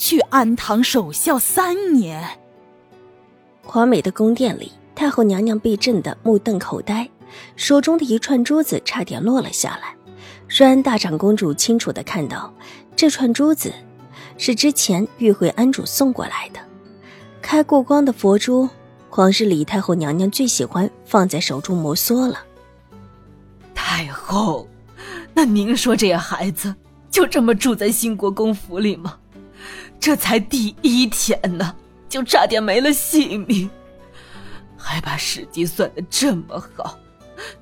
去安堂守孝三年？华美的宫殿里，太后娘娘被震得目瞪口呆，手中的一串珠子差点落了下来。瑞安大长公主清楚的看到，这串珠子是之前玉惠安主送过来的，开过光的佛珠，皇室里太后娘娘最喜欢放在手中摩挲了。太后，那您说这孩子？就这么住在兴国公府里吗？这才第一天呢，就差点没了性命，还把时机算的这么好，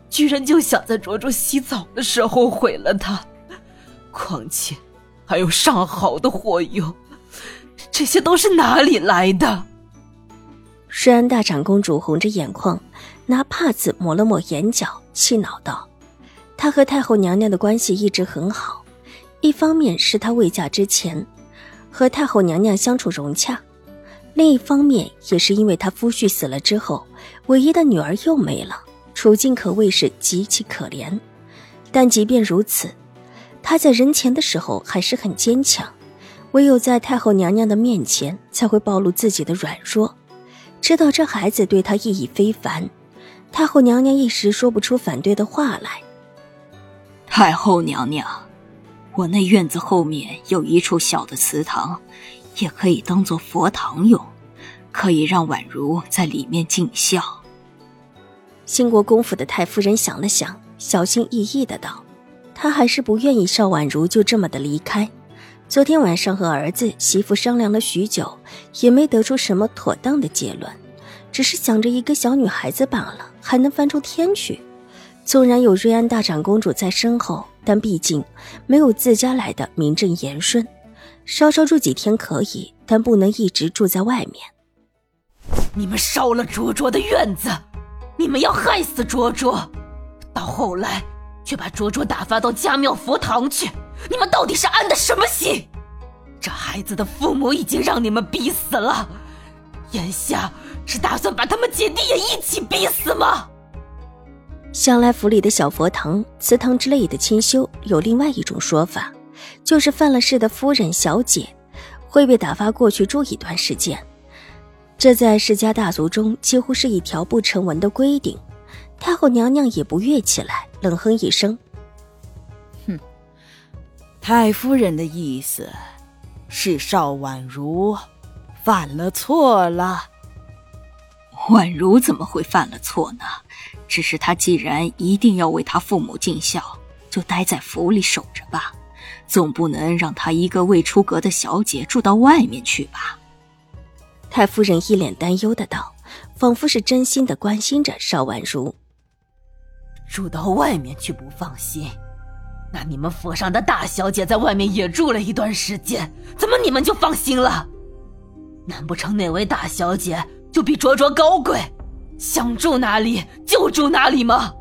居然就想在卓卓洗澡的时候毁了他。况且还有上好的火油，这些都是哪里来的？诗安大长公主红着眼眶，拿帕子抹了抹眼角，气恼道：“她和太后娘娘的关系一直很好。”一方面是她未嫁之前和太后娘娘相处融洽，另一方面也是因为她夫婿死了之后，唯一的女儿又没了，处境可谓是极其可怜。但即便如此，她在人前的时候还是很坚强，唯有在太后娘娘的面前才会暴露自己的软弱。知道这孩子对她意义非凡，太后娘娘一时说不出反对的话来。太后娘娘。我那院子后面有一处小的祠堂，也可以当做佛堂用，可以让婉如在里面尽孝。兴国公府的太夫人想了想，小心翼翼的道：“她还是不愿意邵婉如就这么的离开。昨天晚上和儿子媳妇商量了许久，也没得出什么妥当的结论，只是想着一个小女孩子罢了，还能翻出天去。纵然有瑞安大长公主在身后。”但毕竟没有自家来的名正言顺，稍稍住几天可以，但不能一直住在外面。你们烧了卓卓的院子，你们要害死卓卓，到后来却把卓卓打发到家庙佛堂去，你们到底是安的什么心？这孩子的父母已经让你们逼死了，眼下是打算把他们姐弟也一起逼死吗？向来府里的小佛堂、祠堂之类的清修，有另外一种说法，就是犯了事的夫人、小姐会被打发过去住一段时间。这在世家大族中几乎是一条不成文的规定。太后娘娘也不悦起来，冷哼一声：“哼，太夫人的意思是邵婉如犯了错了。婉如怎么会犯了错呢？”只是他既然一定要为他父母尽孝，就待在府里守着吧，总不能让他一个未出阁的小姐住到外面去吧？太夫人一脸担忧的道，仿佛是真心的关心着邵婉如。住到外面去不放心，那你们府上的大小姐在外面也住了一段时间，怎么你们就放心了？难不成那位大小姐就比卓卓高贵？想住哪里就住哪里吗？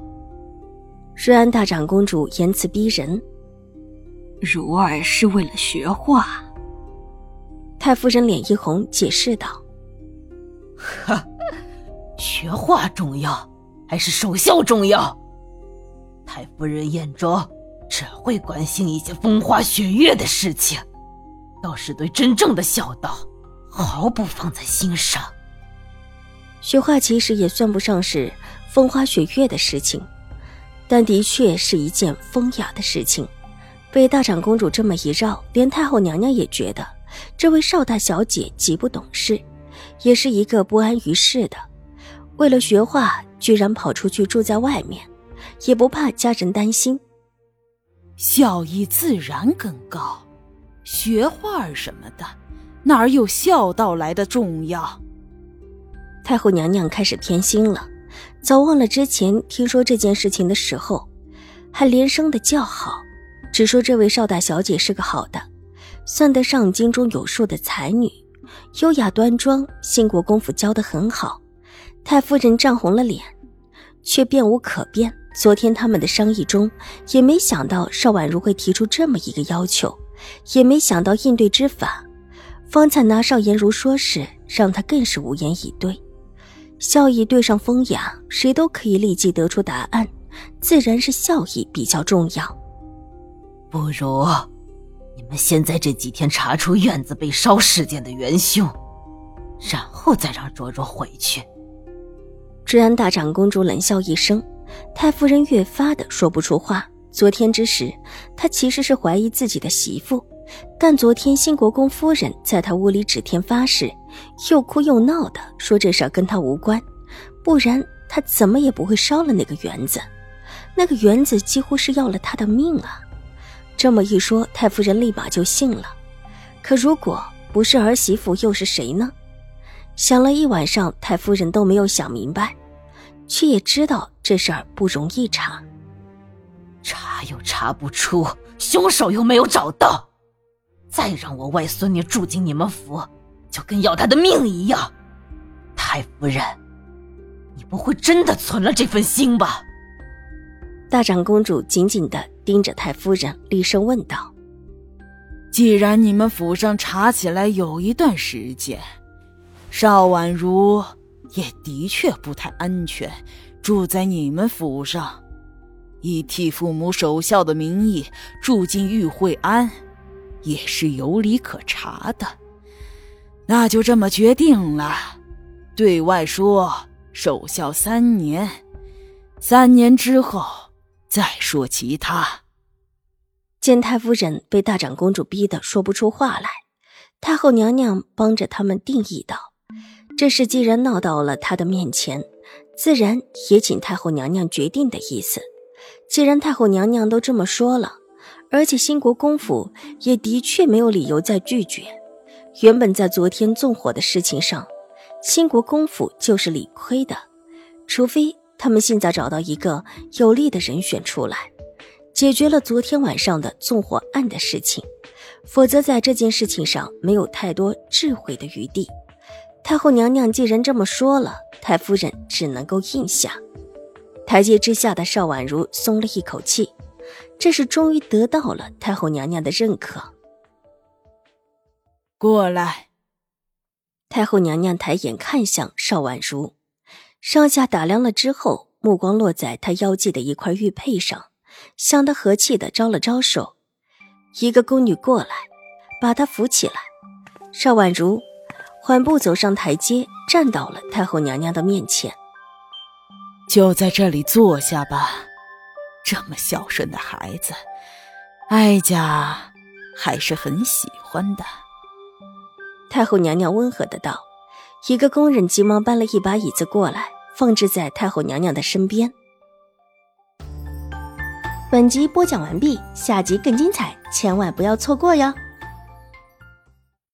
瑞安大长公主言辞逼人。如儿是为了学画。太夫人脸一红，解释道：“哈，学画重要还是守孝重要？太夫人眼中只会关心一些风花雪月的事情，倒是对真正的孝道毫不放在心上。”学画其实也算不上是风花雪月的事情，但的确是一件风雅的事情。被大长公主这么一绕，连太后娘娘也觉得这位少大小姐极不懂事，也是一个不安于世的。为了学画，居然跑出去住在外面，也不怕家人担心。孝义自然更高，学画什么的，哪有孝道来的重要？太后娘娘开始偏心了，早忘了之前听说这件事情的时候，还连声的叫好，只说这位邵大小姐是个好的，算得上京中有数的才女，优雅端庄，兴国公府教得很好。太夫人涨红了脸，却变无可变。昨天他们的商议中，也没想到邵婉如会提出这么一个要求，也没想到应对之法。方才拿邵颜如说事，让他更是无言以对。笑意对上风雅，谁都可以立即得出答案，自然是笑意比较重要。不如，你们先在这几天查出院子被烧事件的元凶，然后再让卓卓回去。治安大长公主冷笑一声，太夫人越发的说不出话。昨天之时，她其实是怀疑自己的媳妇，但昨天新国公夫人在她屋里指天发誓，又哭又闹的说这事儿跟他无关，不然他怎么也不会烧了那个园子。那个园子几乎是要了他的命啊！这么一说，太夫人立马就信了。可如果不是儿媳妇，又是谁呢？想了一晚上，太夫人都没有想明白，却也知道这事儿不容易查，查又查不出，凶手又没有找到，再让我外孙女住进你们府，就跟要他的命一样。太夫人，你不会真的存了这份心吧？大长公主紧紧的盯着太夫人，厉声问道：“既然你们府上查起来有一段时间。”邵婉如也的确不太安全，住在你们府上，以替父母守孝的名义住进玉惠安，也是有理可查的。那就这么决定了，对外说守孝三年，三年之后再说其他。见太夫人被大长公主逼得说不出话来，太后娘娘帮着他们定义道。这事既然闹到了她的面前，自然也请太后娘娘决定的意思。既然太后娘娘都这么说了，而且新国公府也的确没有理由再拒绝。原本在昨天纵火的事情上，新国公府就是理亏的，除非他们现在找到一个有利的人选出来，解决了昨天晚上的纵火案的事情，否则在这件事情上没有太多智慧的余地。太后娘娘既然这么说了，太夫人只能够应下。台阶之下的邵婉如松了一口气，这是终于得到了太后娘娘的认可。过来。太后娘娘抬眼看向邵婉如，上下打量了之后，目光落在她腰际的一块玉佩上，向她和气的招了招手。一个宫女过来，把她扶起来。邵婉如。缓步走上台阶，站到了太后娘娘的面前。就在这里坐下吧，这么孝顺的孩子，哀家还是很喜欢的。太后娘娘温和的道。一个工人急忙搬了一把椅子过来，放置在太后娘娘的身边。本集播讲完毕，下集更精彩，千万不要错过哟。